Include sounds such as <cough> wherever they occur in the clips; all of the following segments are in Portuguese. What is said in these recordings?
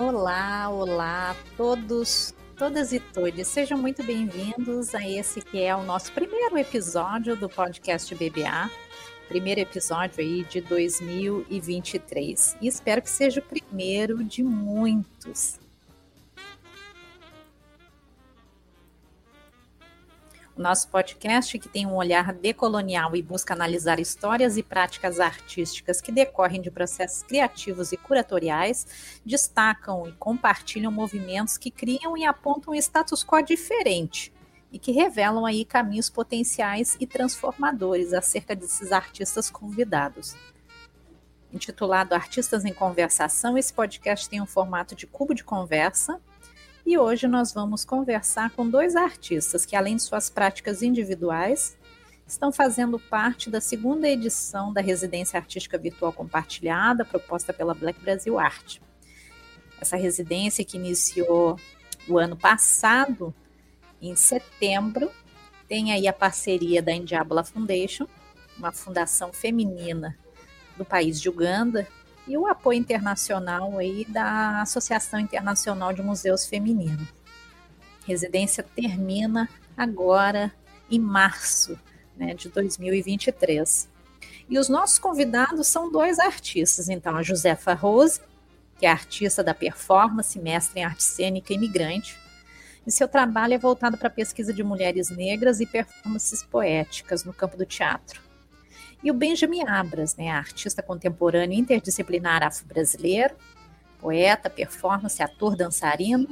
Olá, olá a todos, todas e todos. Sejam muito bem-vindos a esse que é o nosso primeiro episódio do podcast BBA. Primeiro episódio aí de 2023. E espero que seja o primeiro de muitos. Nosso podcast, que tem um olhar decolonial e busca analisar histórias e práticas artísticas que decorrem de processos criativos e curatoriais, destacam e compartilham movimentos que criam e apontam um status quo diferente e que revelam aí caminhos potenciais e transformadores acerca desses artistas convidados. Intitulado Artistas em Conversação, esse podcast tem um formato de cubo de conversa, e hoje nós vamos conversar com dois artistas que, além de suas práticas individuais, estão fazendo parte da segunda edição da Residência Artística Virtual Compartilhada, proposta pela Black Brasil Art. Essa residência que iniciou o ano passado, em setembro, tem aí a parceria da Indiabla Foundation, uma fundação feminina do país de Uganda, e o apoio internacional aí da Associação Internacional de Museus Femininos. Residência termina agora em março né, de 2023. E os nossos convidados são dois artistas, então a Josefa Rose, que é artista da performance, mestre em arte cênica imigrante, e seu trabalho é voltado para a pesquisa de mulheres negras e performances poéticas no campo do teatro. E o Benjamin Abras, né, artista contemporâneo interdisciplinar afro-brasileiro, poeta, performance, ator, dançarino,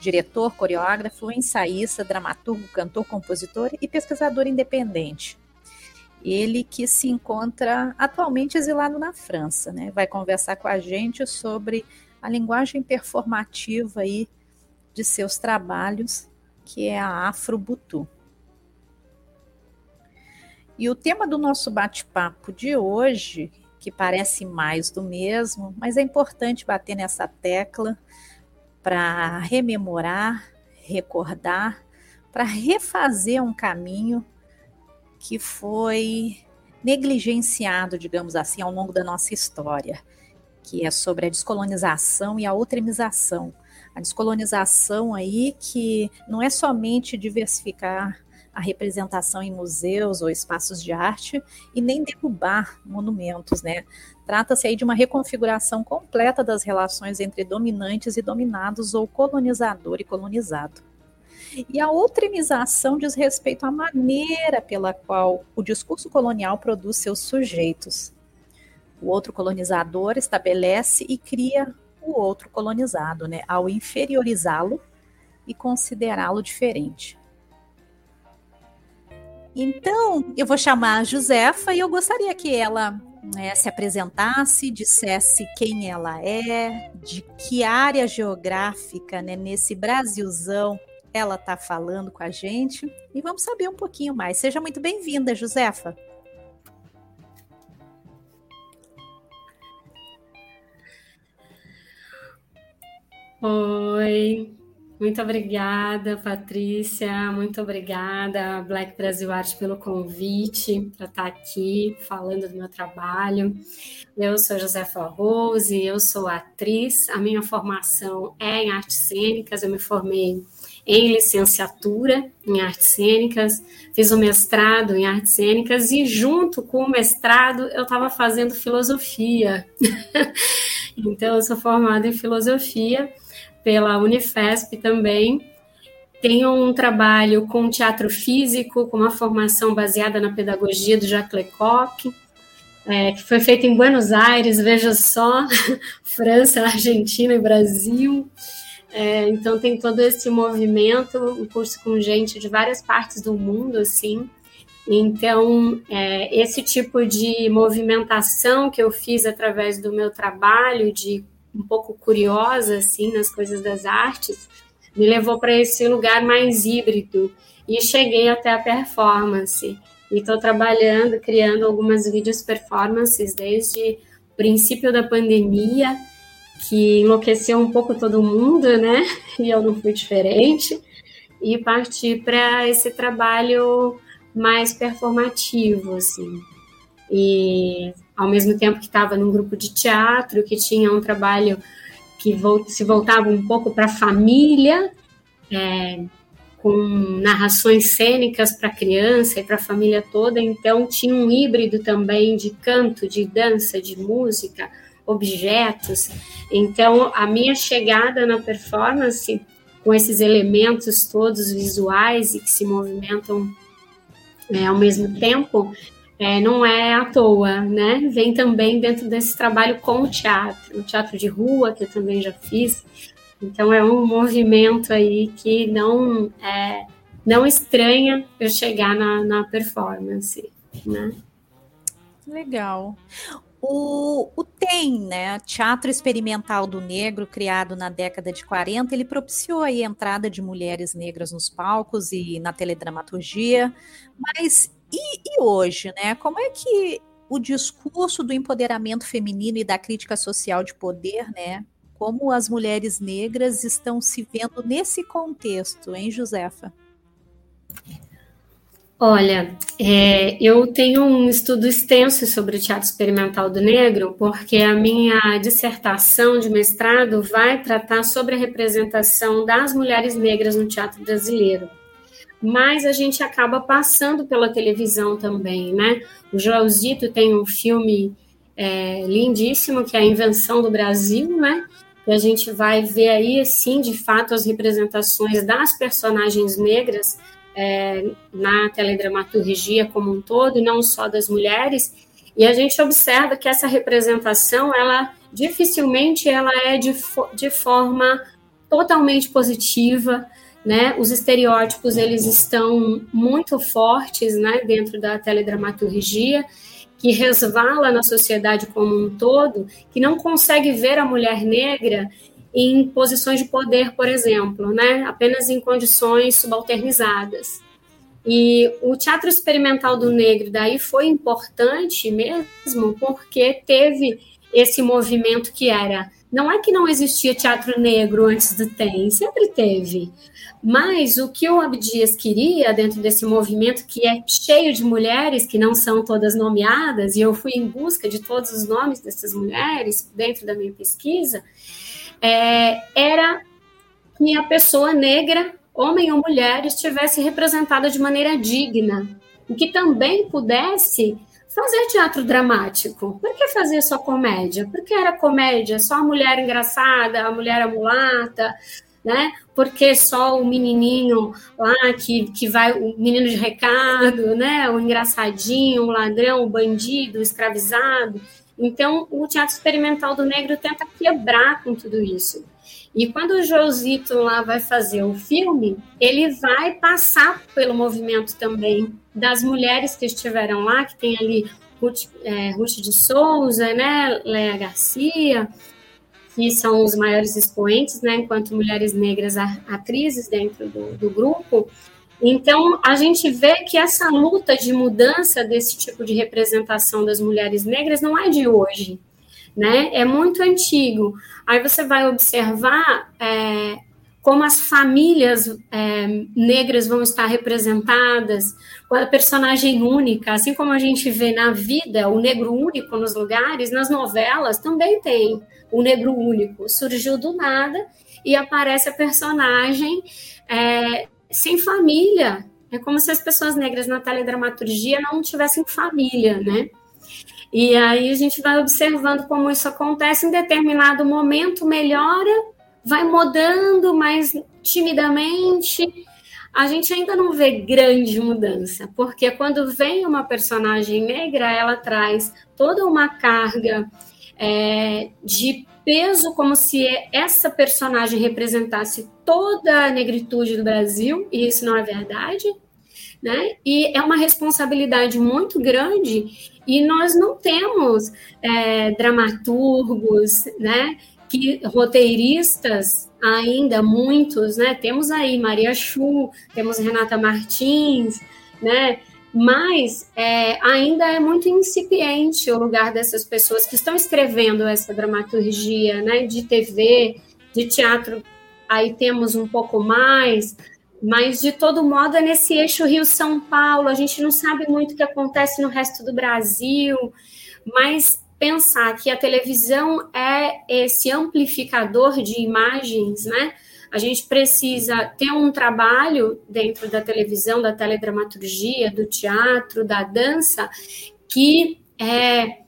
diretor, coreógrafo, ensaísta, dramaturgo, cantor, compositor e pesquisador independente. Ele que se encontra atualmente exilado na França, né? Vai conversar com a gente sobre a linguagem performativa aí de seus trabalhos, que é a Afro-Butu. E o tema do nosso bate-papo de hoje, que parece mais do mesmo, mas é importante bater nessa tecla para rememorar, recordar, para refazer um caminho que foi negligenciado, digamos assim, ao longo da nossa história, que é sobre a descolonização e a outremização. A descolonização aí que não é somente diversificar a representação em museus ou espaços de arte e nem derrubar monumentos, né? Trata-se aí de uma reconfiguração completa das relações entre dominantes e dominados ou colonizador e colonizado. E a outremização diz respeito à maneira pela qual o discurso colonial produz seus sujeitos. O outro colonizador estabelece e cria o outro colonizado, né, ao inferiorizá-lo e considerá-lo diferente. Então, eu vou chamar a Josefa e eu gostaria que ela né, se apresentasse, dissesse quem ela é, de que área geográfica, né, nesse Brasilzão, ela está falando com a gente. E vamos saber um pouquinho mais. Seja muito bem-vinda, Josefa. Oi, muito obrigada, Patrícia. Muito obrigada, Black Brasil Arte, pelo convite para estar aqui falando do meu trabalho. Eu sou Josefa Rose, eu sou atriz. A minha formação é em artes cênicas. Eu me formei em licenciatura em artes cênicas, fiz o mestrado em artes cênicas e junto com o mestrado eu estava fazendo filosofia. <laughs> então eu sou formada em filosofia pela Unifesp também. Tenho um trabalho com teatro físico, com uma formação baseada na pedagogia do Jacques Lecoq, é, que foi feita em Buenos Aires, veja só, <laughs> França, Argentina e Brasil. É, então tem todo esse movimento, um curso com gente de várias partes do mundo, assim. Então, é, esse tipo de movimentação que eu fiz através do meu trabalho de um pouco curiosa assim nas coisas das artes, me levou para esse lugar mais híbrido e cheguei até a performance. E estou trabalhando, criando algumas vídeos performances desde o princípio da pandemia, que enlouqueceu um pouco todo mundo, né? <laughs> E eu não fui diferente. E parti para esse trabalho mais performativo, assim. E ao mesmo tempo que estava num grupo de teatro, que tinha um trabalho que se voltava um pouco para a família, é, com narrações cênicas para a criança e para a família toda, então tinha um híbrido também de canto, de dança, de música, objetos. Então, a minha chegada na performance, com esses elementos todos visuais e que se movimentam é, ao mesmo tempo, é, não é à toa, né? Vem também dentro desse trabalho com o teatro, o teatro de rua, que eu também já fiz. Então, é um movimento aí que não é, não estranha eu chegar na, na performance, né? Legal. O, o TEM, né, Teatro Experimental do Negro, criado na década de 40, ele propiciou a entrada de mulheres negras nos palcos e na teledramaturgia, mas e, e hoje, né, como é que o discurso do empoderamento feminino e da crítica social de poder, né, como as mulheres negras estão se vendo nesse contexto, hein, Josefa? Olha, é, eu tenho um estudo extenso sobre o teatro experimental do negro, porque a minha dissertação de mestrado vai tratar sobre a representação das mulheres negras no teatro brasileiro. Mas a gente acaba passando pela televisão também, né? O Joelzito tem um filme é, lindíssimo que é a Invenção do Brasil, né? E a gente vai ver aí, sim, de fato, as representações das personagens negras é, na teledramaturgia como um todo, não só das mulheres, e a gente observa que essa representação, ela dificilmente ela é de, de forma totalmente positiva, né? Os estereótipos eles estão muito fortes, né, dentro da teledramaturgia, que resvala na sociedade como um todo, que não consegue ver a mulher negra em posições de poder, por exemplo, né? apenas em condições subalternizadas. E o teatro experimental do negro daí foi importante mesmo porque teve esse movimento que era não é que não existia teatro negro antes do TEM, sempre teve. Mas o que o Abdias queria dentro desse movimento, que é cheio de mulheres que não são todas nomeadas, e eu fui em busca de todos os nomes dessas mulheres dentro da minha pesquisa, é, era que a pessoa negra, homem ou mulher, estivesse representada de maneira digna e que também pudesse fazer teatro dramático. Por que fazer só comédia? Porque era comédia, só a mulher engraçada, a mulher mulata, né? Porque só o menininho lá que, que vai, o menino de recado, né? O engraçadinho, o ladrão, o bandido, o escravizado. Então, o teatro experimental do negro tenta quebrar com tudo isso. E quando o Josito lá vai fazer o filme, ele vai passar pelo movimento também das mulheres que estiveram lá, que tem ali Ruth, é, Ruth de Souza, né, Léa Garcia, que são os maiores expoentes, né, enquanto mulheres negras atrizes dentro do, do grupo. Então, a gente vê que essa luta de mudança desse tipo de representação das mulheres negras não é de hoje, né? É muito antigo. Aí você vai observar é, como as famílias é, negras vão estar representadas, a personagem única, assim como a gente vê na vida o negro único nos lugares, nas novelas também tem o negro único. Surgiu do nada e aparece a personagem é, sem família. É como se as pessoas negras na teledramaturgia não tivessem família, né? E aí a gente vai observando como isso acontece em determinado momento, melhora, vai mudando mais timidamente. A gente ainda não vê grande mudança, porque quando vem uma personagem negra, ela traz toda uma carga é, de peso, como se essa personagem representasse toda a negritude do Brasil, e isso não é verdade, né? E é uma responsabilidade muito grande, e nós não temos é, dramaturgos, né? Que, roteiristas ainda muitos, né? Temos aí Maria Chu, temos Renata Martins, né? mas é, ainda é muito incipiente o lugar dessas pessoas que estão escrevendo essa dramaturgia, né, de TV, de teatro, aí temos um pouco mais, mas de todo modo é nesse eixo Rio-São Paulo, a gente não sabe muito o que acontece no resto do Brasil, mas pensar que a televisão é esse amplificador de imagens, né? A gente precisa ter um trabalho dentro da televisão, da teledramaturgia, do teatro, da dança, que é,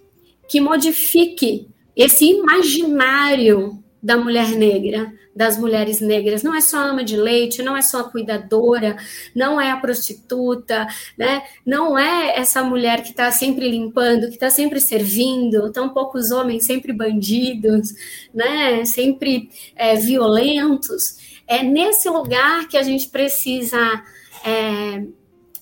que modifique esse imaginário da mulher negra, das mulheres negras. Não é só ama de leite, não é só a cuidadora, não é a prostituta, né? Não é essa mulher que está sempre limpando, que está sempre servindo, tão poucos homens sempre bandidos, né? Sempre é, violentos. É nesse lugar que a gente precisa é,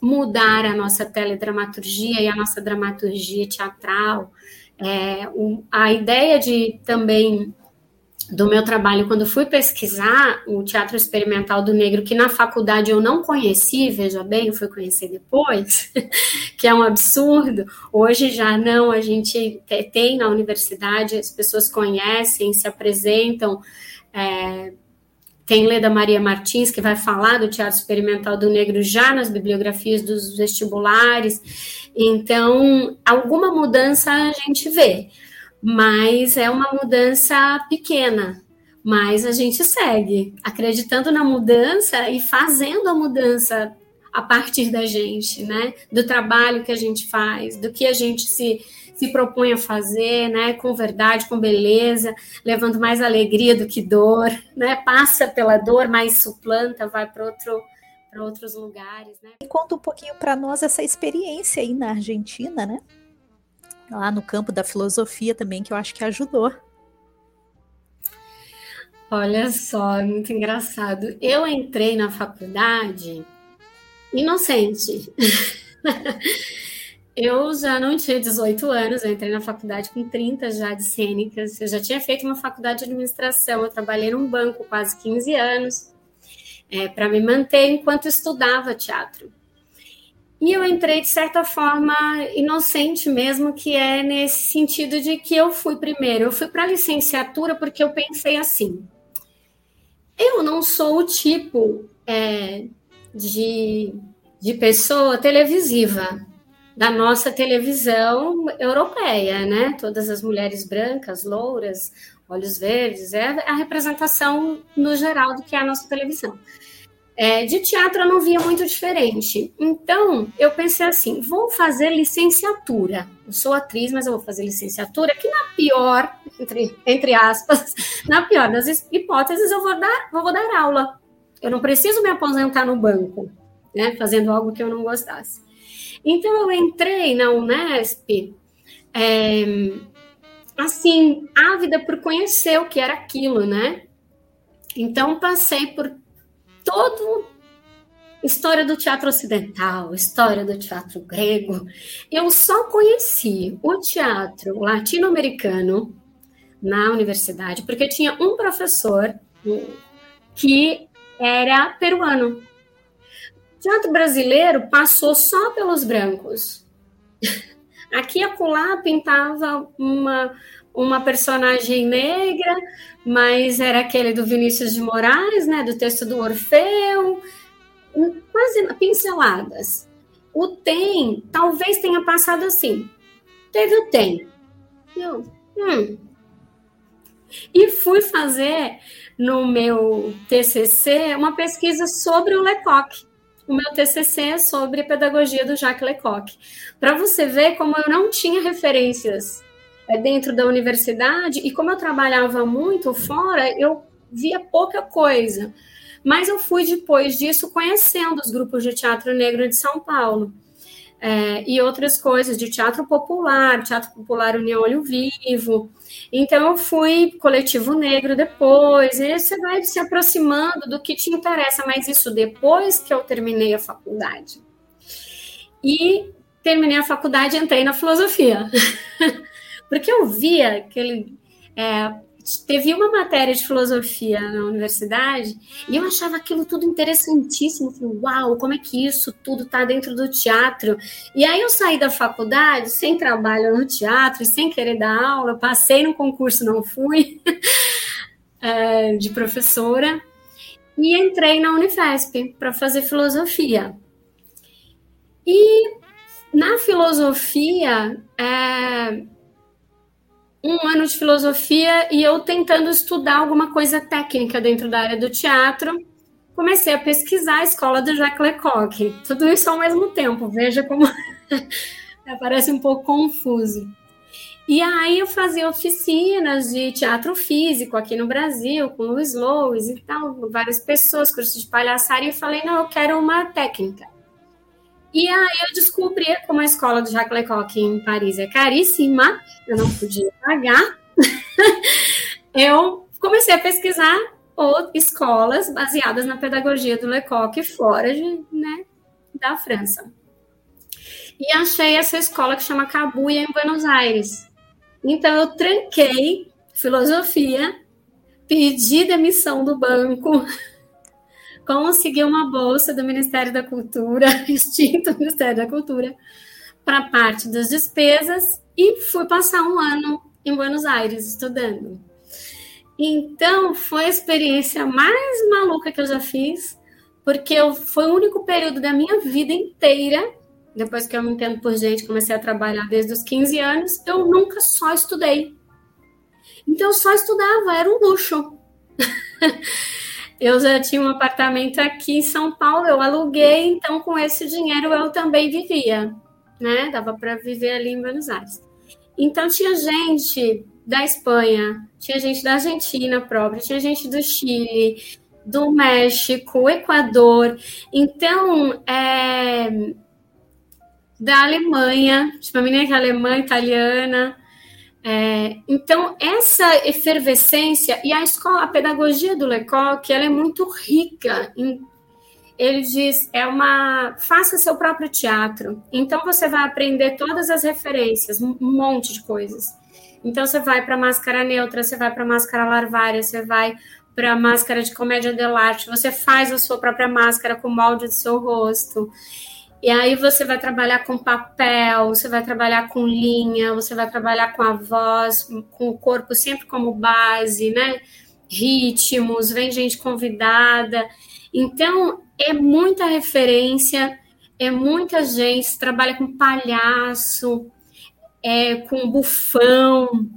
mudar a nossa teledramaturgia e a nossa dramaturgia teatral. É, um, a ideia de também do meu trabalho, quando fui pesquisar o teatro experimental do negro, que na faculdade eu não conheci, veja bem, eu fui conhecer depois, <laughs> que é um absurdo. Hoje já não, a gente tem na universidade, as pessoas conhecem, se apresentam. É, tem Leda Maria Martins, que vai falar do teatro experimental do negro já nas bibliografias dos vestibulares. Então, alguma mudança a gente vê mas é uma mudança pequena. Mas a gente segue acreditando na mudança e fazendo a mudança a partir da gente, né? Do trabalho que a gente faz, do que a gente se, se propõe a fazer, né? Com verdade, com beleza, levando mais alegria do que dor, né? Passa pela dor, mas suplanta, vai para outro para outros lugares, né? E conta um pouquinho para nós essa experiência aí na Argentina, né? Lá no campo da filosofia também, que eu acho que ajudou. Olha só, é muito engraçado. Eu entrei na faculdade inocente. <laughs> eu já não tinha 18 anos, eu entrei na faculdade com 30 já de cênicas. Eu já tinha feito uma faculdade de administração, eu trabalhei num banco quase 15 anos é, para me manter enquanto estudava teatro. E eu entrei, de certa forma, inocente mesmo, que é nesse sentido de que eu fui primeiro. Eu fui para a licenciatura porque eu pensei assim: eu não sou o tipo é, de, de pessoa televisiva da nossa televisão europeia, né? Todas as mulheres brancas, louras, olhos verdes, é a representação no geral do que é a nossa televisão. É, de teatro eu não via muito diferente. Então, eu pensei assim: vou fazer licenciatura. Eu sou atriz, mas eu vou fazer licenciatura, que na pior, entre, entre aspas, <laughs> na pior das hipóteses, eu vou dar, vou dar aula. Eu não preciso me aposentar no banco, né, fazendo algo que eu não gostasse. Então, eu entrei na Unesp, é, assim, ávida por conhecer o que era aquilo, né? Então, passei por todo história do teatro ocidental, história do teatro grego. Eu só conheci o teatro latino-americano na universidade porque tinha um professor que era peruano. Teatro brasileiro passou só pelos brancos. <laughs> Aqui e acolá pintava uma, uma personagem negra, mas era aquele do Vinícius de Moraes, né, do texto do Orfeu, quase pinceladas. O tem, talvez tenha passado assim. Teve o tem. Eu, hum. E fui fazer no meu TCC uma pesquisa sobre o Lecoq. O meu TCC é sobre pedagogia do Jacques Lecoq. Para você ver como eu não tinha referências dentro da universidade, e como eu trabalhava muito fora, eu via pouca coisa. Mas eu fui, depois disso, conhecendo os grupos de teatro negro de São Paulo. É, e outras coisas de teatro popular, teatro popular União Olho Vivo. Então, eu fui coletivo negro depois, e você vai se aproximando do que te interessa, mas isso depois que eu terminei a faculdade. E terminei a faculdade entrei na filosofia. <laughs> Porque eu via aquele. É, teve uma matéria de filosofia na universidade e eu achava aquilo tudo interessantíssimo. falei, uau, como é que isso tudo está dentro do teatro? E aí eu saí da faculdade sem trabalho no teatro, sem querer dar aula, passei no concurso, não fui, <laughs> é, de professora, e entrei na Unifesp para fazer filosofia. E na filosofia, é, um ano de filosofia e eu tentando estudar alguma coisa técnica dentro da área do teatro, comecei a pesquisar a escola do Jacques Lecoq. Tudo isso ao mesmo tempo, veja como <laughs> parece um pouco confuso. E aí eu fazia oficinas de teatro físico aqui no Brasil, com Luiz Lois e tal, várias pessoas, curso de palhaçaria, e falei, não, eu quero uma técnica. E aí eu descobri como a escola do Jacques Lecoq em Paris é caríssima, eu não podia pagar. <laughs> eu comecei a pesquisar escolas baseadas na pedagogia do Lecoq fora de, né, da França. E achei essa escola que chama Cabuia em Buenos Aires. Então eu tranquei filosofia, pedi demissão do banco, <laughs> consegui uma bolsa do Ministério da Cultura, <laughs> extinto Ministério da Cultura, para parte das despesas e fui passar um ano em Buenos Aires estudando. Então, foi a experiência mais maluca que eu já fiz, porque eu, foi o único período da minha vida inteira, depois que eu me entendo por gente, comecei a trabalhar desde os 15 anos, eu nunca só estudei. Então, eu só estudava, era um luxo. <laughs> eu já tinha um apartamento aqui em São Paulo, eu aluguei, então com esse dinheiro eu também vivia, né? Dava para viver ali em Buenos Aires. Então tinha gente da Espanha, tinha gente da Argentina própria, tinha gente do Chile, do México, Equador, então é, da Alemanha, tipo a menina que é alemã, italiana, é, então, essa efervescência e a escola, a pedagogia do Lecoq, ela é muito rica. Em, ele diz, é uma, faça seu próprio teatro. Então, você vai aprender todas as referências, um monte de coisas. Então, você vai para máscara neutra, você vai para máscara larvária, você vai para máscara de comédia dell'arte, você faz a sua própria máscara com o molde do seu rosto. E aí você vai trabalhar com papel, você vai trabalhar com linha, você vai trabalhar com a voz, com o corpo sempre como base, né? Ritmos, vem gente convidada. Então, é muita referência, é muita gente, trabalha com palhaço, é, com bufão,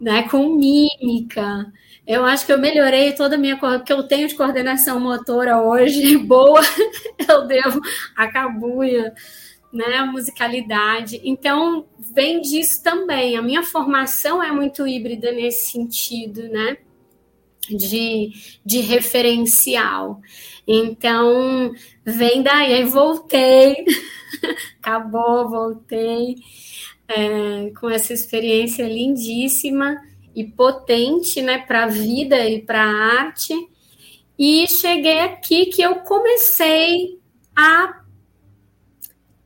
né, com mímica. Eu acho que eu melhorei toda a minha que eu tenho de coordenação motora hoje, <laughs> boa, eu devo a cabuia, né, a musicalidade. Então, vem disso também. A minha formação é muito híbrida nesse sentido, né? De, de referencial. Então, vem daí. Aí voltei, <laughs> acabou, voltei é, com essa experiência lindíssima e potente, né, para a vida e para a arte. E cheguei aqui que eu comecei a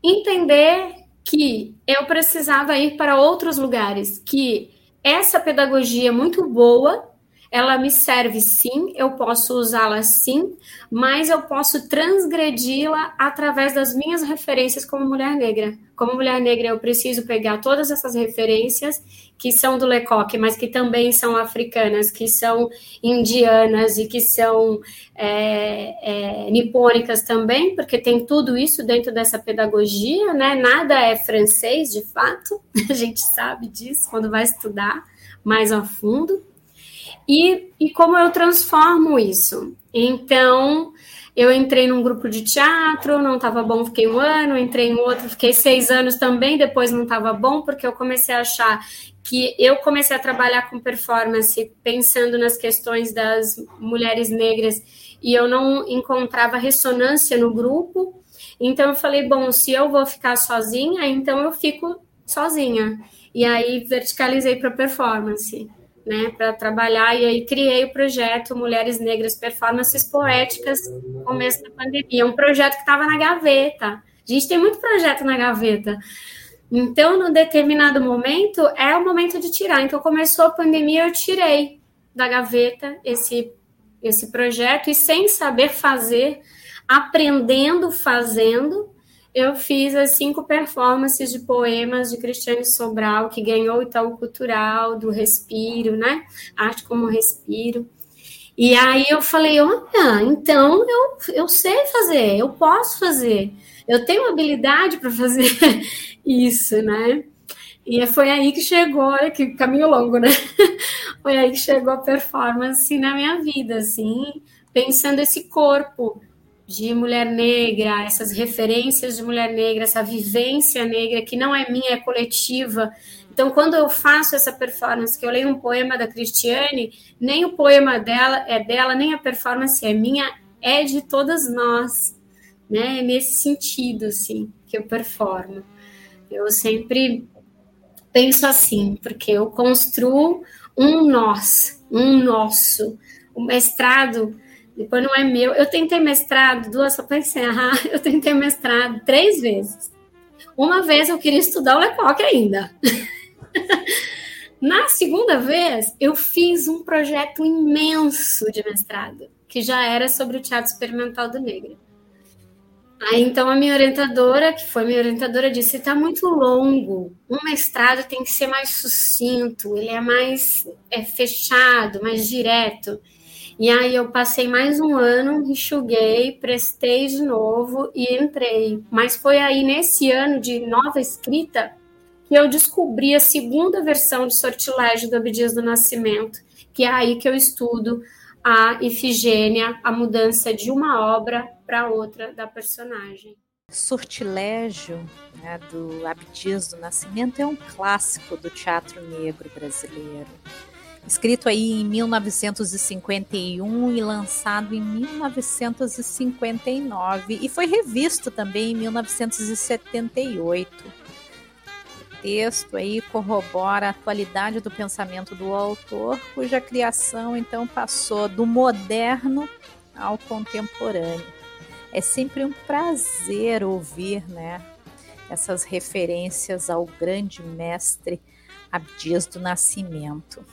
entender que eu precisava ir para outros lugares, que essa pedagogia muito boa, ela me serve sim, eu posso usá-la sim, mas eu posso transgredi-la através das minhas referências como mulher negra. Como mulher negra, eu preciso pegar todas essas referências que são do Lecoq, mas que também são africanas, que são indianas e que são é, é, nipônicas também, porque tem tudo isso dentro dessa pedagogia, né? Nada é francês, de fato, <laughs> a gente sabe disso quando vai estudar mais a fundo. E, e como eu transformo isso? Então, eu entrei num grupo de teatro, não estava bom, fiquei um ano, entrei em outro, fiquei seis anos também, depois não estava bom, porque eu comecei a achar que eu comecei a trabalhar com performance pensando nas questões das mulheres negras e eu não encontrava ressonância no grupo. Então eu falei, bom, se eu vou ficar sozinha, então eu fico sozinha. E aí verticalizei para performance né, para trabalhar, e aí criei o projeto Mulheres Negras Performances Poéticas no começo da pandemia, um projeto que estava na gaveta. A gente tem muito projeto na gaveta. Então, num determinado momento, é o momento de tirar. Então, começou a pandemia, eu tirei da gaveta esse, esse projeto, e sem saber fazer, aprendendo fazendo, eu fiz as cinco performances de poemas de Cristiane Sobral, que ganhou o Itaú Cultural, do Respiro, né? Arte como Respiro. E aí eu falei, olha, então eu, eu sei fazer, eu posso fazer, eu tenho habilidade para fazer <laughs> isso, né? E foi aí que chegou, olha que caminho longo, né? <laughs> foi aí que chegou a performance na minha vida, assim, pensando esse corpo de mulher negra, essas referências de mulher negra, essa vivência negra que não é minha, é coletiva. Então, quando eu faço essa performance, que eu leio um poema da Cristiane, nem o poema dela é dela, nem a performance é minha, é de todas nós, né? É nesse sentido, assim, que eu performo. Eu sempre penso assim, porque eu construo um nós, um nosso. O mestrado depois não é meu. Eu tentei mestrado, duas, só para encerrar, eu tentei mestrado três vezes. Uma vez eu queria estudar o Lecoq ainda. <laughs> Na segunda vez, eu fiz um projeto imenso de mestrado, que já era sobre o teatro experimental do negro. Aí então a minha orientadora, que foi minha orientadora, disse: está muito longo. Um mestrado tem que ser mais sucinto, ele é mais é, fechado, mais direto. E aí eu passei mais um ano, enxuguei, prestei de novo e entrei. Mas foi aí nesse ano de nova escrita que eu descobri a segunda versão de Sortilégio do Abdias do Nascimento, que é aí que eu estudo a Ifigênia, a mudança de uma obra para outra da personagem. Sortilégio né, do Abdias do Nascimento é um clássico do teatro negro brasileiro escrito aí em 1951 e lançado em 1959 e foi revisto também em 1978. O texto aí corrobora a atualidade do pensamento do autor, cuja criação então passou do moderno ao contemporâneo. É sempre um prazer ouvir, né, essas referências ao grande mestre Abdias do Nascimento.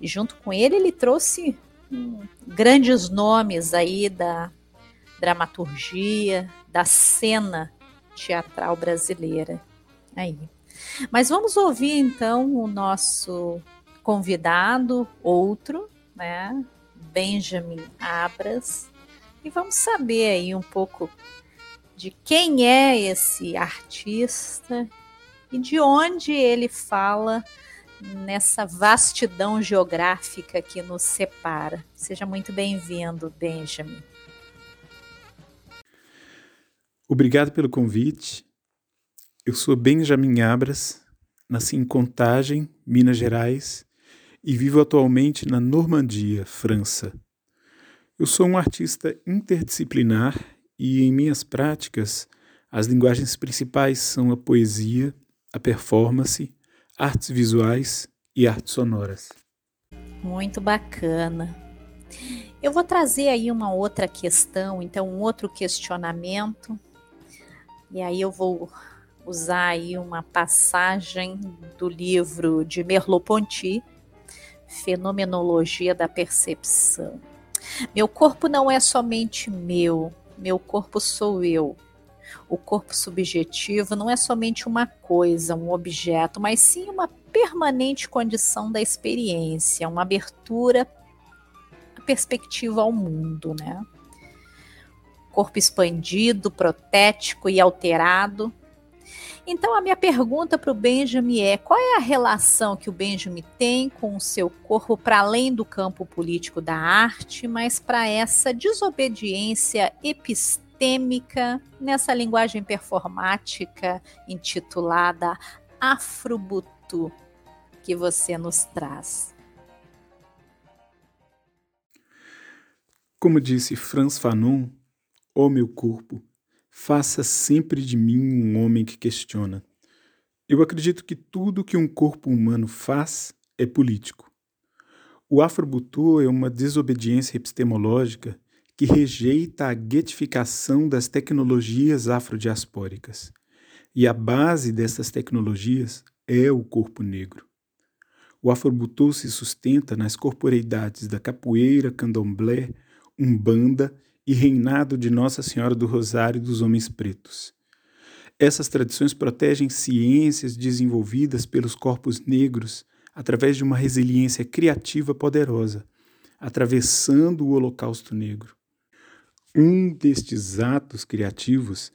E junto com ele, ele trouxe grandes nomes aí da dramaturgia, da cena teatral brasileira. Aí. Mas vamos ouvir então o nosso convidado, outro, né? Benjamin Abras, e vamos saber aí um pouco de quem é esse artista e de onde ele fala nessa vastidão geográfica que nos separa. Seja muito bem-vindo, Benjamin. Obrigado pelo convite. Eu sou Benjamin Abras, nasci em Contagem, Minas Gerais, e vivo atualmente na Normandia, França. Eu sou um artista interdisciplinar e, em minhas práticas, as linguagens principais são a poesia, a performance artes visuais e artes sonoras. Muito bacana. Eu vou trazer aí uma outra questão, então um outro questionamento. E aí eu vou usar aí uma passagem do livro de Merleau-Ponty, Fenomenologia da Percepção. Meu corpo não é somente meu, meu corpo sou eu. O corpo subjetivo não é somente uma coisa, um objeto, mas sim uma permanente condição da experiência, uma abertura à perspectiva ao mundo, né? Corpo expandido, protético e alterado. Então, a minha pergunta para o Benjamin é: qual é a relação que o Benjamin tem com o seu corpo para além do campo político da arte, mas para essa desobediência epistêmica? Sistêmica nessa linguagem performática intitulada Afrobutu que você nos traz. Como disse Franz Fanon, ó oh meu corpo, faça sempre de mim um homem que questiona. Eu acredito que tudo que um corpo humano faz é político. O Afrobutu é uma desobediência epistemológica que rejeita a guetificação das tecnologias afrodiaspóricas. E a base dessas tecnologias é o corpo negro. O afrobutu se sustenta nas corporeidades da capoeira, candomblé, umbanda e reinado de Nossa Senhora do Rosário dos Homens Pretos. Essas tradições protegem ciências desenvolvidas pelos corpos negros através de uma resiliência criativa poderosa, atravessando o Holocausto Negro. Um destes atos criativos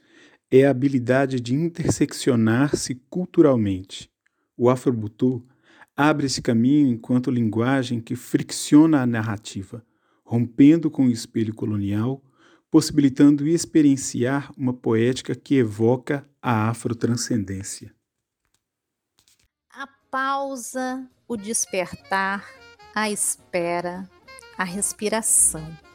é a habilidade de interseccionar-se culturalmente, o afrobutu, abre esse caminho enquanto linguagem que fricciona a narrativa, rompendo com o espelho colonial, possibilitando experienciar uma poética que evoca a afrotranscendência. A pausa, o despertar, a espera, a respiração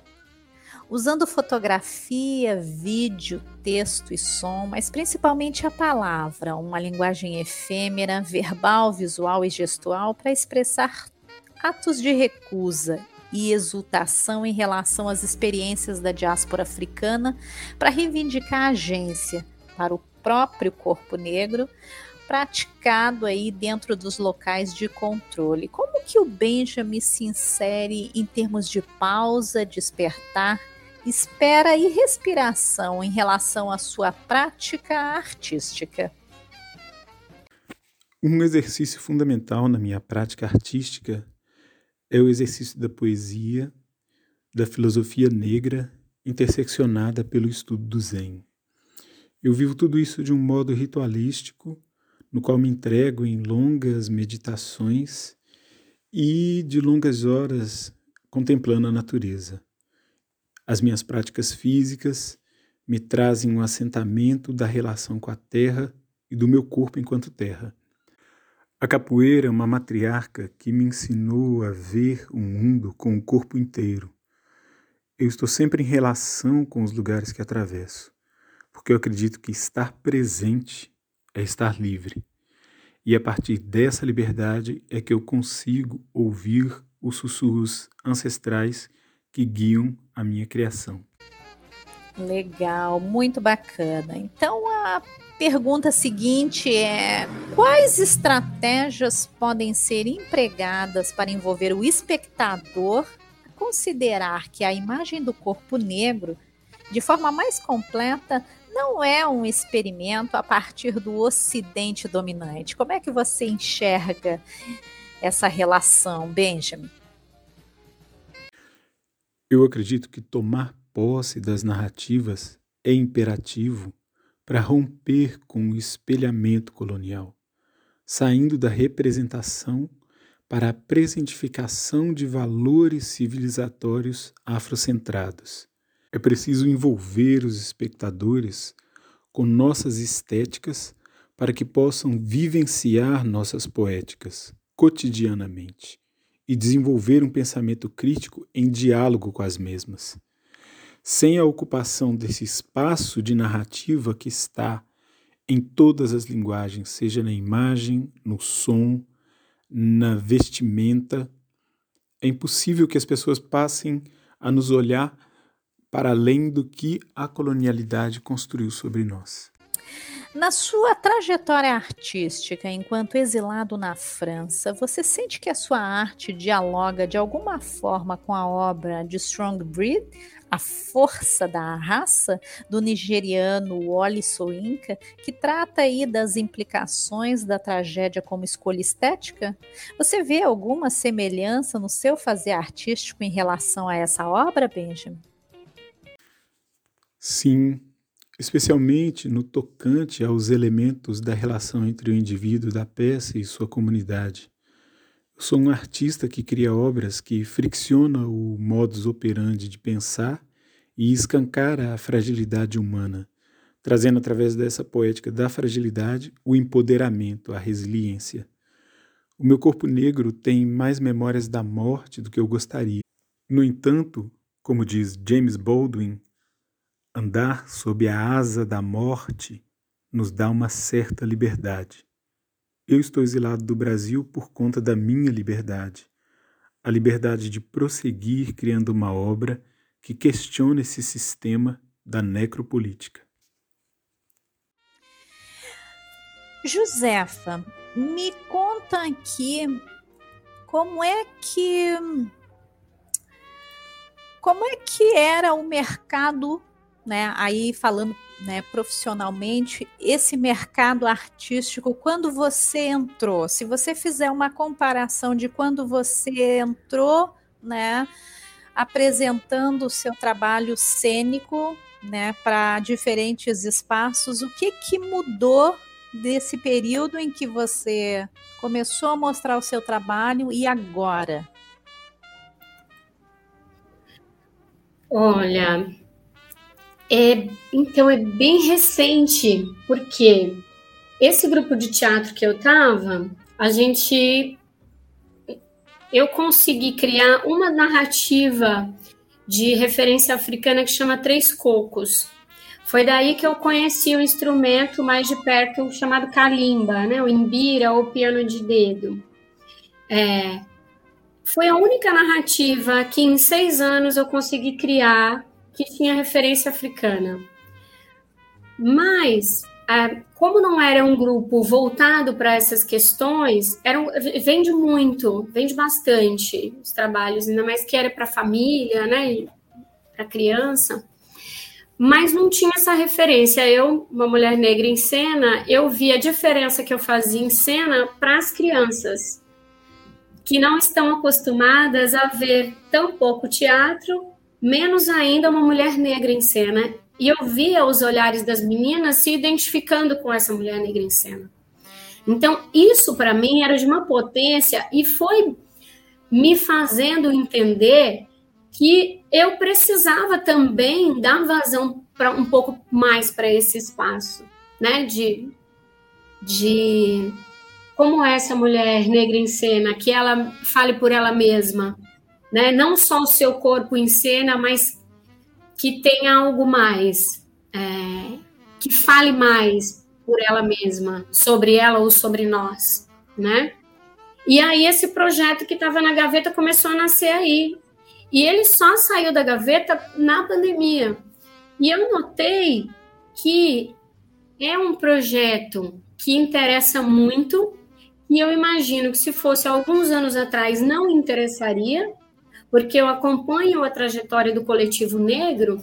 usando fotografia, vídeo, texto e som, mas principalmente a palavra, uma linguagem efêmera, <laughs> verbal, visual e gestual para expressar atos de recusa e exultação em relação às experiências da diáspora africana, para reivindicar a agência para o próprio corpo negro, praticado aí dentro dos locais de controle. Como que o Benjamin se insere em termos de pausa, despertar espera e respiração em relação à sua prática artística? Um exercício fundamental na minha prática artística é o exercício da poesia, da filosofia negra interseccionada pelo estudo do Zen. Eu vivo tudo isso de um modo ritualístico, no qual me entrego em longas meditações e de longas horas contemplando a natureza. As minhas práticas físicas me trazem um assentamento da relação com a terra e do meu corpo enquanto terra. A capoeira é uma matriarca que me ensinou a ver o mundo com o corpo inteiro. Eu estou sempre em relação com os lugares que atravesso, porque eu acredito que estar presente é estar livre. E a partir dessa liberdade é que eu consigo ouvir os sussurros ancestrais que guiam a minha criação. Legal, muito bacana. Então a pergunta seguinte é: quais estratégias podem ser empregadas para envolver o espectador a considerar que a imagem do corpo negro, de forma mais completa, não é um experimento a partir do ocidente dominante? Como é que você enxerga essa relação, Benjamin? Eu acredito que tomar posse das narrativas é imperativo para romper com o espelhamento colonial, saindo da representação para a presentificação de valores civilizatórios afrocentrados. É preciso envolver os espectadores com nossas estéticas para que possam vivenciar nossas poéticas cotidianamente e desenvolver um pensamento crítico em diálogo com as mesmas. Sem a ocupação desse espaço de narrativa que está em todas as linguagens, seja na imagem, no som, na vestimenta, é impossível que as pessoas passem a nos olhar para além do que a colonialidade construiu sobre nós. Na sua trajetória artística enquanto exilado na França, você sente que a sua arte dialoga de alguma forma com a obra de Strong Breed, A Força da Raça, do nigeriano Wally Soyinka, que trata aí das implicações da tragédia como escolha estética? Você vê alguma semelhança no seu fazer artístico em relação a essa obra, Benjamin? Sim, especialmente no tocante aos elementos da relação entre o indivíduo da peça e sua comunidade. Eu sou um artista que cria obras que fricciona o modus operandi de pensar e escancara a fragilidade humana, trazendo através dessa poética da fragilidade o empoderamento, a resiliência. O meu corpo negro tem mais memórias da morte do que eu gostaria. No entanto, como diz James Baldwin, Andar sob a asa da morte nos dá uma certa liberdade. Eu estou exilado do Brasil por conta da minha liberdade, a liberdade de prosseguir criando uma obra que questione esse sistema da necropolítica. Josefa, me conta aqui como é que como é que era o mercado né? Aí falando né, profissionalmente, esse mercado artístico, quando você entrou, se você fizer uma comparação de quando você entrou, né, apresentando o seu trabalho cênico, né, para diferentes espaços, o que que mudou desse período em que você começou a mostrar o seu trabalho e agora? Olha, é, então é bem recente, porque esse grupo de teatro que eu estava, a gente. Eu consegui criar uma narrativa de referência africana que chama Três Cocos. Foi daí que eu conheci o instrumento mais de perto chamado kalimba, né? o imbira ou piano de dedo. É, foi a única narrativa que em seis anos eu consegui criar que tinha referência africana. Mas, como não era um grupo voltado para essas questões, era vende muito, vende bastante os trabalhos, ainda mais que era para família, né, para criança mas não tinha essa referência. Eu, uma mulher negra em cena, eu vi a diferença que eu fazia em cena para as crianças que não estão acostumadas a ver tão pouco teatro, menos ainda uma mulher negra em cena. E eu via os olhares das meninas se identificando com essa mulher negra em cena. Então, isso para mim era de uma potência e foi me fazendo entender que eu precisava também dar vazão para um pouco mais para esse espaço, né? De, de como essa mulher negra em cena, que ela fale por ela mesma, né? Não só o seu corpo em cena, mas que tenha algo mais, é, que fale mais por ela mesma, sobre ela ou sobre nós, né? E aí esse projeto que estava na gaveta começou a nascer aí, e ele só saiu da gaveta na pandemia. E eu notei que é um projeto que interessa muito, e eu imagino que se fosse alguns anos atrás não interessaria, porque eu acompanho a trajetória do coletivo negro,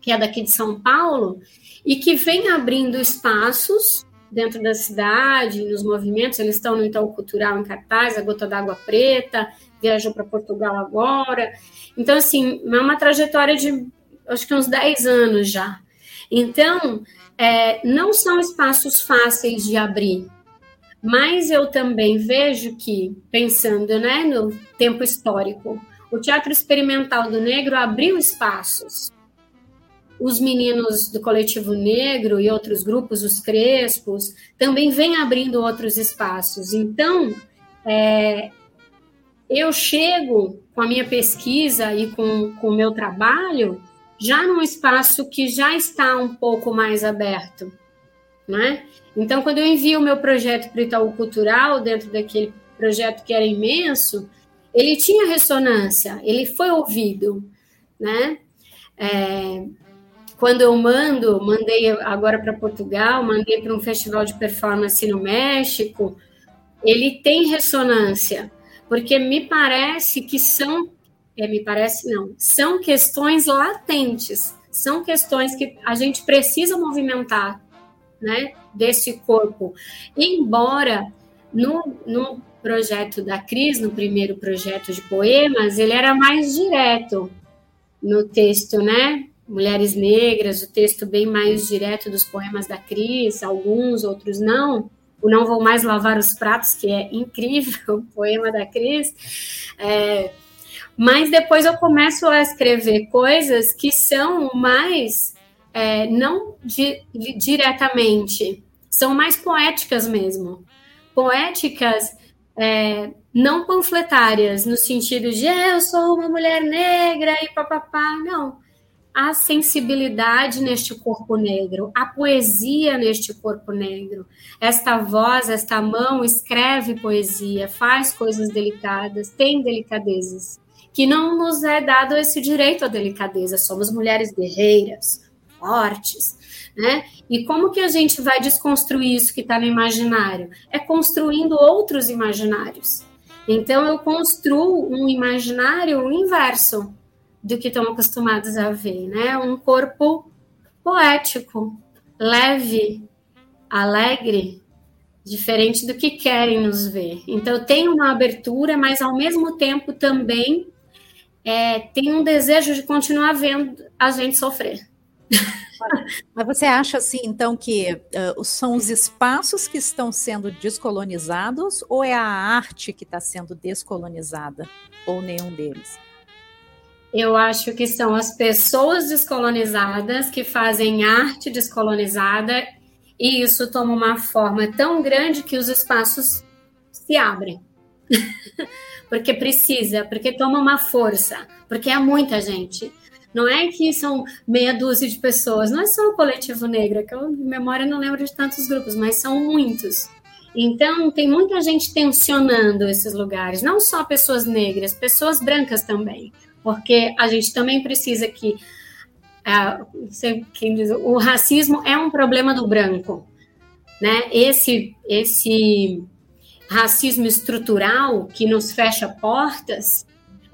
que é daqui de São Paulo, e que vem abrindo espaços dentro da cidade, nos movimentos, eles estão no Itaú Cultural em cartaz, a Gota d'Água Preta, viajou para Portugal agora. Então, assim, é uma trajetória de acho que uns 10 anos já. Então, é, não são espaços fáceis de abrir, mas eu também vejo que, pensando né, no tempo histórico, o Teatro Experimental do Negro abriu espaços. Os meninos do Coletivo Negro e outros grupos, os Crespos, também vêm abrindo outros espaços. Então, é, eu chego com a minha pesquisa e com, com o meu trabalho já num espaço que já está um pouco mais aberto, né? Então, quando eu envio o meu projeto para o Itaú Cultural, dentro daquele projeto que era imenso, ele tinha ressonância, ele foi ouvido, né? É, quando eu mando, mandei agora para Portugal, mandei para um festival de performance no México, ele tem ressonância porque me parece que são, é, me parece não, são questões latentes, são questões que a gente precisa movimentar, né, desse corpo. Embora no, no projeto da Cris, no primeiro projeto de poemas, ele era mais direto no texto, né? Mulheres Negras, o texto bem mais direto dos poemas da Cris, alguns, outros não o Não Vou Mais Lavar os Pratos, que é incrível, <laughs> o poema da Cris. É, mas depois eu começo a escrever coisas que são mais, é, não di, diretamente, são mais poéticas mesmo. Poéticas é, não panfletárias, no sentido de eu sou uma mulher negra e papapá, não a sensibilidade neste corpo negro, a poesia neste corpo negro. Esta voz, esta mão escreve poesia, faz coisas delicadas, tem delicadezas, que não nos é dado esse direito à delicadeza. Somos mulheres guerreiras, fortes, né? E como que a gente vai desconstruir isso que está no imaginário? É construindo outros imaginários. Então eu construo um imaginário inverso do que estão acostumados a ver, né? Um corpo poético, leve, alegre, diferente do que querem nos ver. Então tem uma abertura, mas ao mesmo tempo também é, tem um desejo de continuar vendo a gente sofrer, <laughs> Mas você acha assim, então, que uh, são os espaços que estão sendo descolonizados ou é a arte que está sendo descolonizada? Ou nenhum deles? Eu acho que são as pessoas descolonizadas que fazem arte descolonizada e isso toma uma forma tão grande que os espaços se abrem. <laughs> porque precisa, porque toma uma força, porque é muita gente. Não é que são meia dúzia de pessoas, não é só o coletivo negro, que eu, de memória, não lembro de tantos grupos, mas são muitos. Então, tem muita gente tensionando esses lugares, não só pessoas negras, pessoas brancas também, porque a gente também precisa que. Uh, quem diz, o racismo é um problema do branco, né? Esse, esse racismo estrutural que nos fecha portas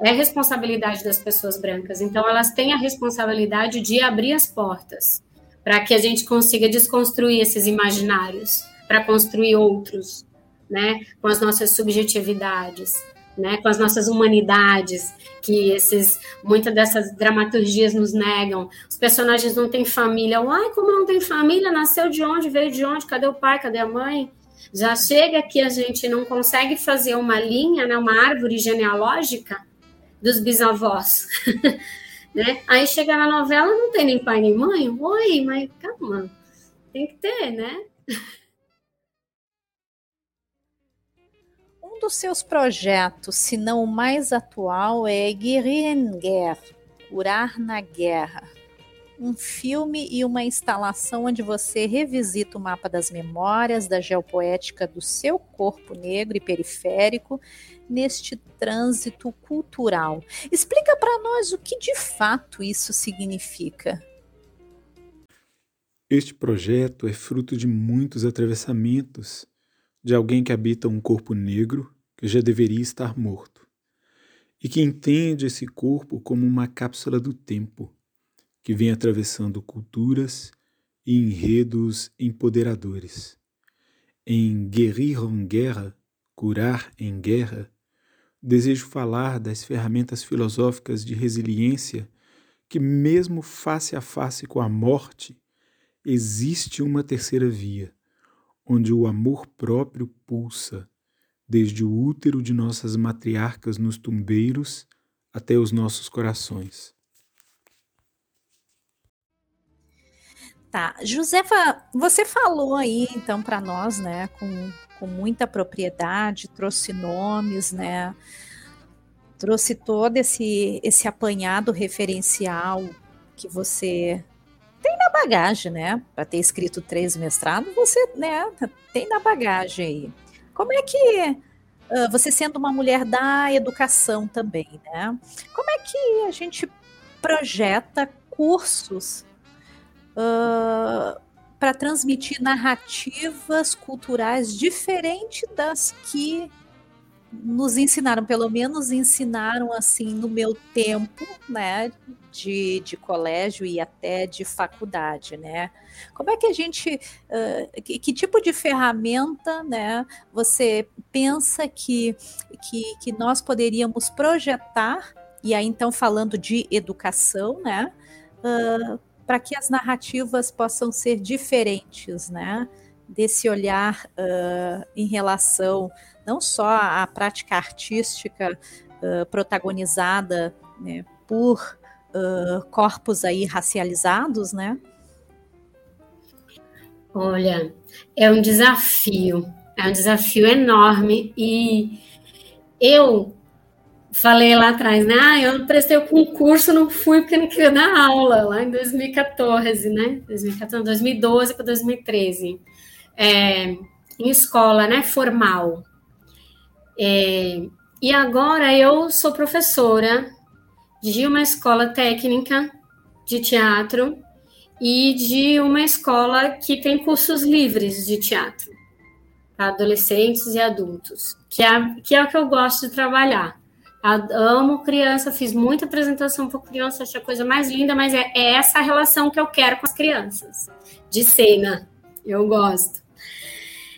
é responsabilidade das pessoas brancas. Então, elas têm a responsabilidade de abrir as portas para que a gente consiga desconstruir esses imaginários, para construir outros, né, com as nossas subjetividades, né, com as nossas humanidades, que esses muitas dessas dramaturgias nos negam. Os personagens não têm família. Uai, como não tem família? Nasceu de onde? Veio de onde? Cadê o pai? Cadê a mãe? Já chega que a gente não consegue fazer uma linha, né, uma árvore genealógica dos bisavós. <laughs> né? Aí chega na novela, não tem nem pai nem mãe. Oi, mas calma, tem que ter, né? Um dos seus projetos, se não o mais atual, é Guerrir en Guerre, Curar na Guerra. Um filme e uma instalação onde você revisita o mapa das memórias, da geopoética do seu corpo negro e periférico neste trânsito cultural. Explica para nós o que de fato isso significa. Este projeto é fruto de muitos atravessamentos de alguém que habita um corpo negro que já deveria estar morto e que entende esse corpo como uma cápsula do tempo que vem atravessando culturas e enredos empoderadores. Em Guerrir en Guerra, Curar em Guerra, desejo falar das ferramentas filosóficas de resiliência que, mesmo face a face com a morte, existe uma terceira via, onde o amor próprio pulsa, desde o útero de nossas matriarcas nos tumbeiros até os nossos corações. Tá, Josefa, você falou aí então para nós, né, com com muita propriedade, trouxe nomes, né? Trouxe todo esse, esse apanhado referencial que você tem na bagagem, né? Para ter escrito três mestrados, você né, tem na bagagem aí. Como é que uh, você sendo uma mulher da educação também, né? Como é que a gente projeta cursos para transmitir narrativas culturais diferentes das que nos ensinaram, pelo menos ensinaram assim no meu tempo, né, de, de colégio e até de faculdade, né? Como é que a gente, uh, que, que, tipo de ferramenta, né, você pensa que, que, que nós poderíamos projetar, e aí então falando de educação, né, uh, para que as narrativas possam ser diferentes, né? Desse olhar uh, em relação não só à prática artística uh, protagonizada né, por uh, corpos aí racializados, né? Olha, é um desafio, é um desafio enorme e eu falei lá atrás, né? Ah, eu prestei o concurso, não fui porque não queria dar aula, lá em 2014, né? 2014, 2012 para 2013. É, em escola, né? Formal. É, e agora eu sou professora de uma escola técnica de teatro e de uma escola que tem cursos livres de teatro para adolescentes e adultos, que é, que é o que eu gosto de trabalhar amo criança, fiz muita apresentação para criança, achei a coisa mais linda, mas é, é essa relação que eu quero com as crianças, de cena, eu gosto.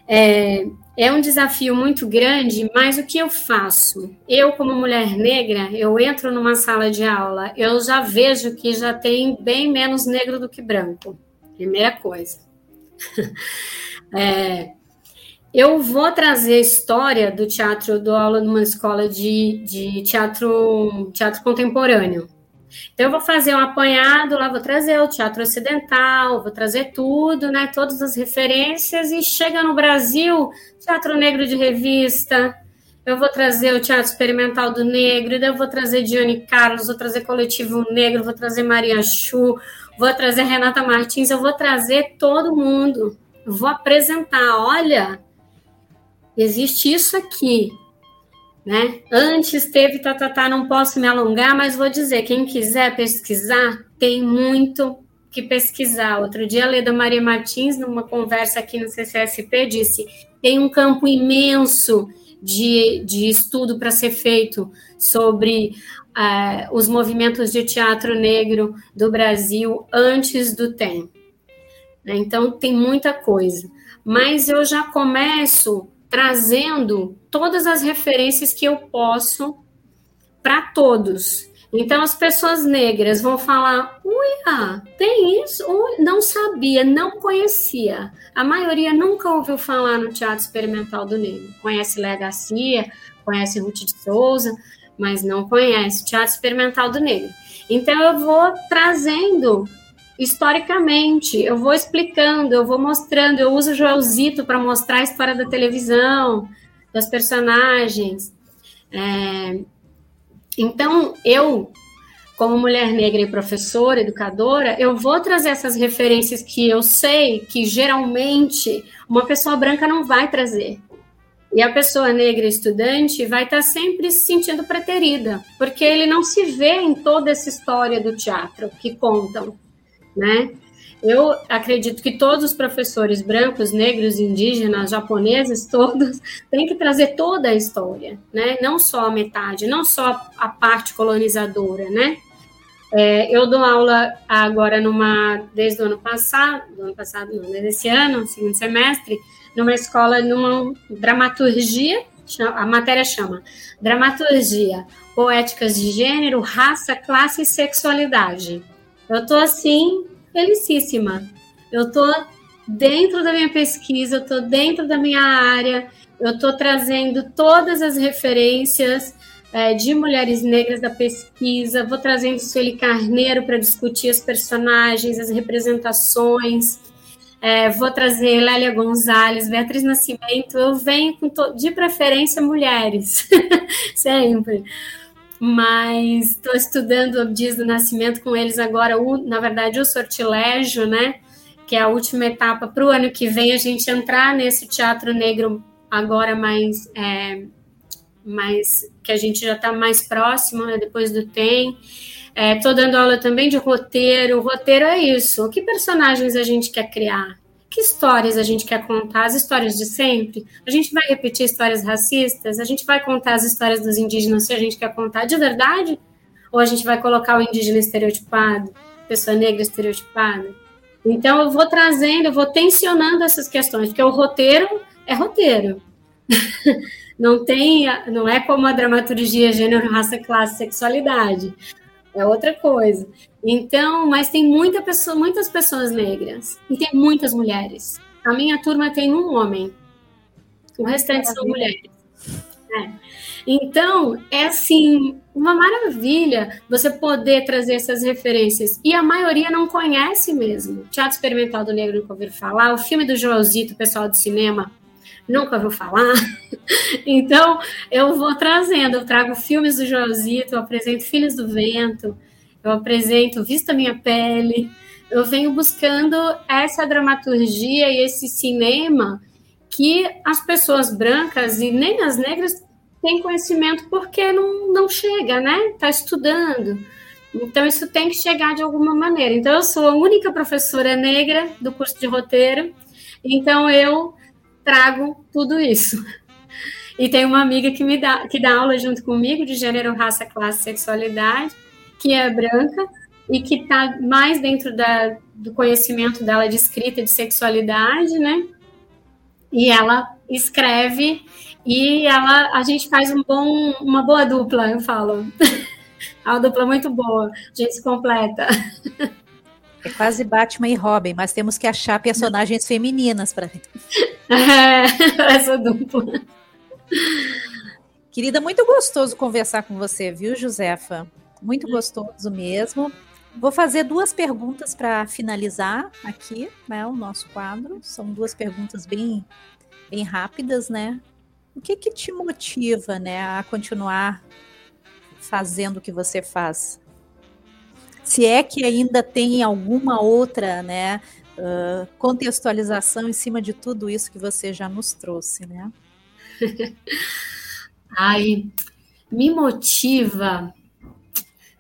É, é um desafio muito grande, mas o que eu faço? Eu, como mulher negra, eu entro numa sala de aula, eu já vejo que já tem bem menos negro do que branco. Primeira coisa. <laughs> é, eu vou trazer a história do teatro, do aula numa escola de, de teatro, teatro contemporâneo. Então, eu vou fazer um apanhado lá, vou trazer o teatro ocidental, vou trazer tudo, né? Todas as referências, e chega no Brasil, teatro negro de revista, eu vou trazer o Teatro Experimental do Negro, eu vou trazer Diane Carlos, vou trazer Coletivo Negro, vou trazer Maria Chu, vou trazer Renata Martins, eu vou trazer todo mundo. Vou apresentar, olha, existe isso aqui, né? Antes teve tatatá, tá, tá, não posso me alongar, mas vou dizer, quem quiser pesquisar, tem muito que pesquisar. Outro dia a Leda Maria Martins, numa conversa aqui no CCSP, disse: tem um campo imenso de, de estudo para ser feito sobre uh, os movimentos de teatro negro do Brasil antes do TEM. Então, tem muita coisa. Mas eu já começo trazendo todas as referências que eu posso para todos. Então as pessoas negras vão falar: "Uia, tem isso? Ui, não sabia, não conhecia". A maioria nunca ouviu falar no Teatro Experimental do Negro. Conhece Léa Garcia, conhece Ruth de Souza, mas não conhece o Teatro Experimental do Negro. Então eu vou trazendo historicamente, eu vou explicando, eu vou mostrando, eu uso o Joelzito para mostrar a história da televisão, das personagens. É, então, eu, como mulher negra e professora, educadora, eu vou trazer essas referências que eu sei que geralmente uma pessoa branca não vai trazer. E a pessoa negra estudante vai estar sempre se sentindo preterida, porque ele não se vê em toda essa história do teatro que contam né? Eu acredito que todos os professores brancos, negros, indígenas, japoneses, todos <laughs> têm que trazer toda a história, né? Não só a metade, não só a parte colonizadora, né? É, eu dou aula agora numa desde o ano passado, do ano passado não, desde esse ano, segundo semestre, numa escola numa dramaturgia, a matéria chama Dramaturgia, Poéticas de Gênero, Raça, Classe e Sexualidade. Eu tô assim, felicíssima. Eu tô dentro da minha pesquisa, eu tô dentro da minha área, eu tô trazendo todas as referências é, de mulheres negras da pesquisa, vou trazendo Sueli Carneiro para discutir os personagens, as representações, é, vou trazer Lélia Gonzalez, Beatriz Nascimento, eu venho de preferência mulheres, <laughs> sempre mas estou estudando o Dias do Nascimento com eles agora, o, na verdade, o sortilégio, né? Que é a última etapa para o ano que vem a gente entrar nesse teatro negro agora mais, é, mais que a gente já está mais próximo, né, depois do TEM. Estou é, dando aula também de roteiro. O roteiro é isso. Que personagens a gente quer criar? Que histórias a gente quer contar? As histórias de sempre? A gente vai repetir histórias racistas? A gente vai contar as histórias dos indígenas se a gente quer contar de verdade? Ou a gente vai colocar o indígena estereotipado, pessoa negra estereotipada? Então, eu vou trazendo, eu vou tensionando essas questões, porque o roteiro é roteiro. <laughs> não tem, não é como a dramaturgia gênero, raça, classe, sexualidade é outra coisa. Então, mas tem muita pessoa, muitas pessoas negras e tem muitas mulheres. A minha turma tem um homem, o restante são mulheres. É. Então, é assim, uma maravilha você poder trazer essas referências. E a maioria não conhece mesmo. Teatro Experimental do Negro nunca ouviram falar. O filme do Joelzito, o pessoal do cinema, nunca ouviu falar. <laughs> então, eu vou trazendo, eu trago filmes do Joelzito, eu apresento Filhos do Vento, eu apresento Vista Minha Pele, eu venho buscando essa dramaturgia e esse cinema que as pessoas brancas e nem as negras têm conhecimento porque não, não chega, né? Está estudando. Então, isso tem que chegar de alguma maneira. Então, eu sou a única professora negra do curso de roteiro, então eu trago tudo isso. E tem uma amiga que me dá, que dá aula junto comigo de gênero, raça, classe, sexualidade, que é branca e que está mais dentro da, do conhecimento dela de escrita de sexualidade, né? E ela escreve e ela, a gente faz um bom, uma boa dupla, eu falo. <laughs> É uma dupla muito boa, a gente se completa. É quase Batman e Robin, mas temos que achar personagens femininas para. É, <laughs> essa dupla. Querida, muito gostoso conversar com você, viu, Josefa? Muito gostoso mesmo. Vou fazer duas perguntas para finalizar aqui, né, o nosso quadro. São duas perguntas bem, bem rápidas, né? O que que te motiva, né, a continuar fazendo o que você faz? Se é que ainda tem alguma outra, né, uh, contextualização em cima de tudo isso que você já nos trouxe, né? <laughs> Ai, me motiva,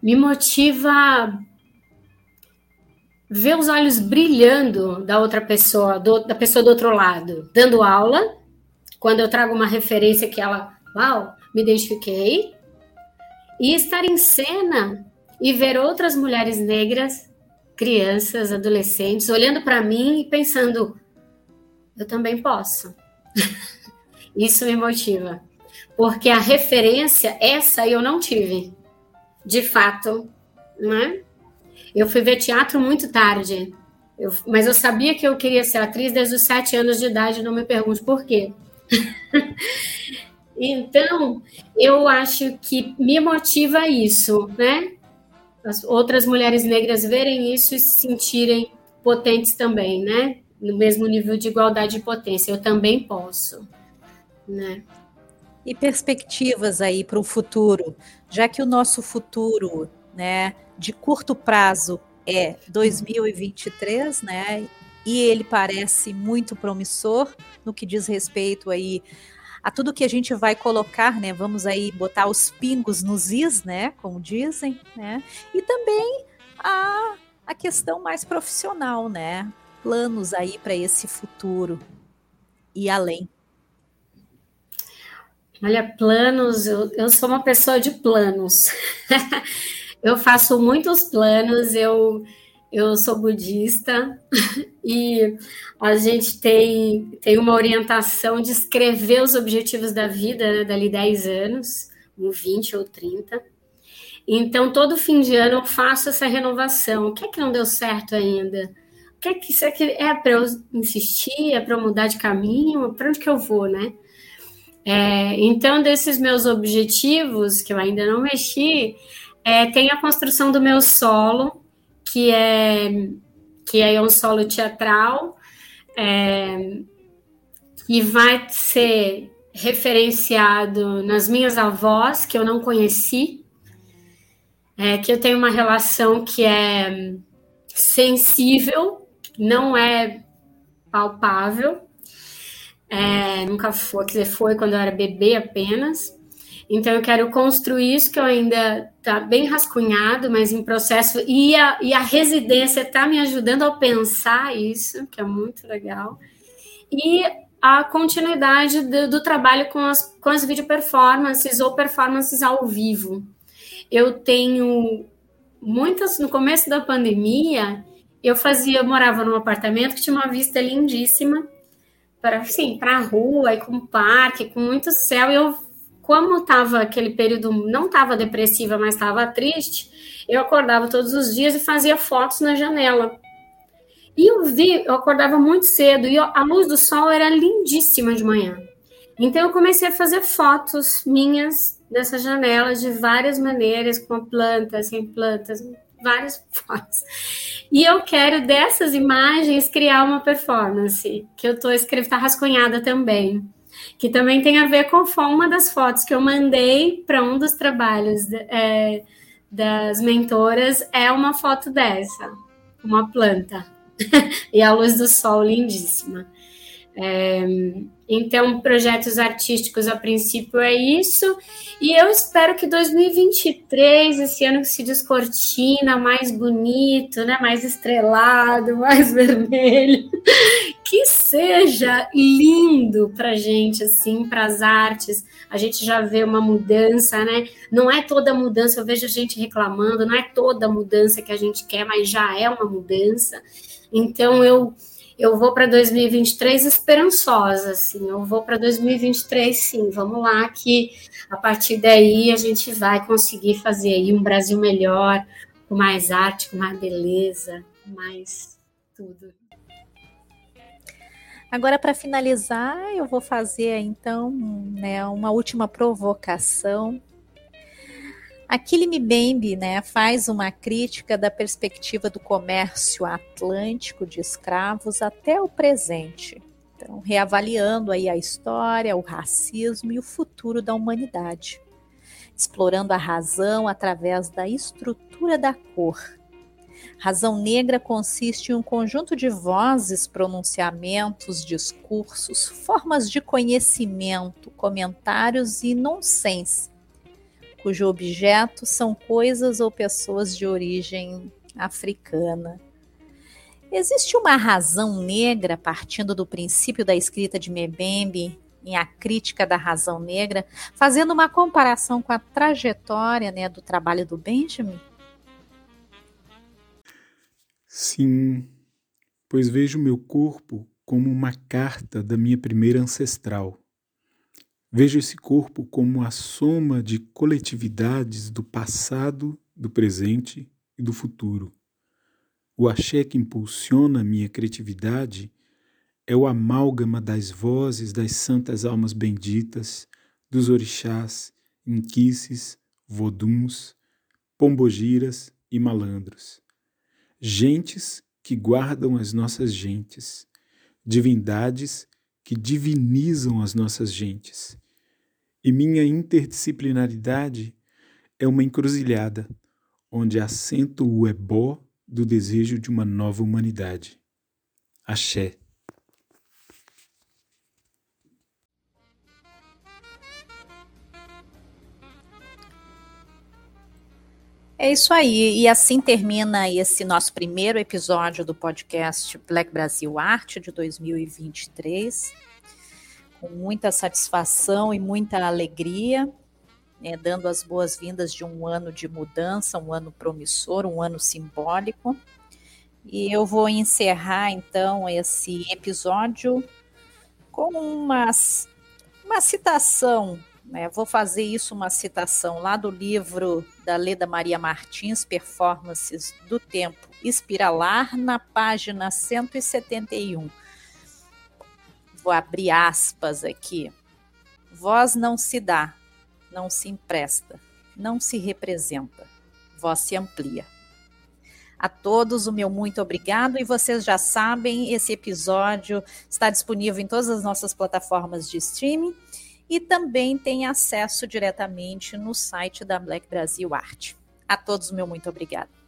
me motiva ver os olhos brilhando da outra pessoa, do, da pessoa do outro lado, dando aula. Quando eu trago uma referência que ela, uau, me identifiquei, e estar em cena e ver outras mulheres negras, crianças, adolescentes, olhando para mim e pensando: eu também posso. <laughs> Isso me motiva. Porque a referência, essa eu não tive, de fato, né? Eu fui ver teatro muito tarde, eu, mas eu sabia que eu queria ser atriz desde os sete anos de idade, não me pergunte por quê. <laughs> então, eu acho que me motiva isso, né? As outras mulheres negras verem isso e se sentirem potentes também, né? No mesmo nível de igualdade e potência. Eu também posso, né? E perspectivas aí para o futuro, já que o nosso futuro, né, de curto prazo é 2023, né? E ele parece muito promissor no que diz respeito aí a tudo que a gente vai colocar, né? Vamos aí botar os pingos nos is, né? Como dizem, né? E também a, a questão mais profissional, né? Planos aí para esse futuro e além. Olha, planos, eu, eu sou uma pessoa de planos. <laughs> eu faço muitos planos, eu, eu sou budista <laughs> e a gente tem, tem uma orientação de escrever os objetivos da vida, né, dali 10 anos, 20 ou 30. Então, todo fim de ano eu faço essa renovação. O que é que não deu certo ainda? O que é que isso aqui é para eu insistir? É para eu mudar de caminho? Para onde que eu vou, né? É, então, desses meus objetivos, que eu ainda não mexi, é, tem a construção do meu solo, que é, que é um solo teatral, é, que vai ser referenciado nas minhas avós, que eu não conheci, é, que eu tenho uma relação que é sensível, não é palpável, é, nunca foi, quer dizer, foi quando eu era bebê apenas. Então eu quero construir isso que eu ainda está bem rascunhado, mas em processo. E a, e a residência está me ajudando a pensar isso, que é muito legal. E a continuidade do, do trabalho com as, com as video performances ou performances ao vivo. Eu tenho muitas. No começo da pandemia, eu fazia, eu morava num apartamento que tinha uma vista lindíssima para sim, para a rua e com parque, com muito céu. E eu, como estava aquele período, não estava depressiva, mas estava triste, eu acordava todos os dias e fazia fotos na janela. E eu vi, eu acordava muito cedo e a luz do sol era lindíssima de manhã. Então eu comecei a fazer fotos minhas dessa janela de várias maneiras, com plantas, sem plantas, várias <laughs> fotos. E eu quero dessas imagens criar uma performance, que eu estou escrevendo, está rascunhada também, que também tem a ver com uma das fotos que eu mandei para um dos trabalhos é, das mentoras, é uma foto dessa, uma planta, <laughs> e a luz do sol lindíssima. É, então, projetos artísticos a princípio é isso. E eu espero que 2023, esse ano que se descortina, mais bonito, né? mais estrelado, <laughs> mais vermelho, que seja lindo para gente, assim, para as artes. A gente já vê uma mudança, né? Não é toda mudança, eu vejo gente reclamando, não é toda mudança que a gente quer, mas já é uma mudança. Então, eu eu vou para 2023 esperançosa, assim, eu vou para 2023, sim, vamos lá, que a partir daí a gente vai conseguir fazer aí um Brasil melhor, com mais arte, com mais beleza, com mais tudo. Agora, para finalizar, eu vou fazer então né, uma última provocação Aquile Mbembe né, faz uma crítica da perspectiva do comércio atlântico de escravos até o presente. Então, reavaliando aí a história, o racismo e o futuro da humanidade, explorando a razão através da estrutura da cor. Razão negra consiste em um conjunto de vozes, pronunciamentos, discursos, formas de conhecimento, comentários e nonsense cujo objeto são coisas ou pessoas de origem africana. Existe uma razão negra, partindo do princípio da escrita de Mbembe, em A Crítica da Razão Negra, fazendo uma comparação com a trajetória né, do trabalho do Benjamin? Sim, pois vejo meu corpo como uma carta da minha primeira ancestral. Vejo esse corpo como a soma de coletividades do passado, do presente e do futuro. O axé que impulsiona minha criatividade é o amálgama das vozes das santas almas benditas, dos orixás, inquices, voduns, pombogiras e malandros. Gentes que guardam as nossas gentes, divindades que divinizam as nossas gentes e minha interdisciplinaridade é uma encruzilhada, onde assento o ebó do desejo de uma nova humanidade. Axé. É isso aí. E assim termina esse nosso primeiro episódio do podcast Black Brasil Arte de 2023 com muita satisfação e muita alegria, né, dando as boas-vindas de um ano de mudança, um ano promissor, um ano simbólico. E eu vou encerrar então esse episódio com uma, uma citação. Né? Vou fazer isso uma citação lá do livro da Leda Maria Martins, Performances do Tempo Espiralar, na página 171 vou abrir aspas aqui. Voz não se dá, não se empresta, não se representa, voz se amplia. A todos o meu muito obrigado e vocês já sabem, esse episódio está disponível em todas as nossas plataformas de streaming e também tem acesso diretamente no site da Black Brasil Arte. A todos o meu muito obrigado.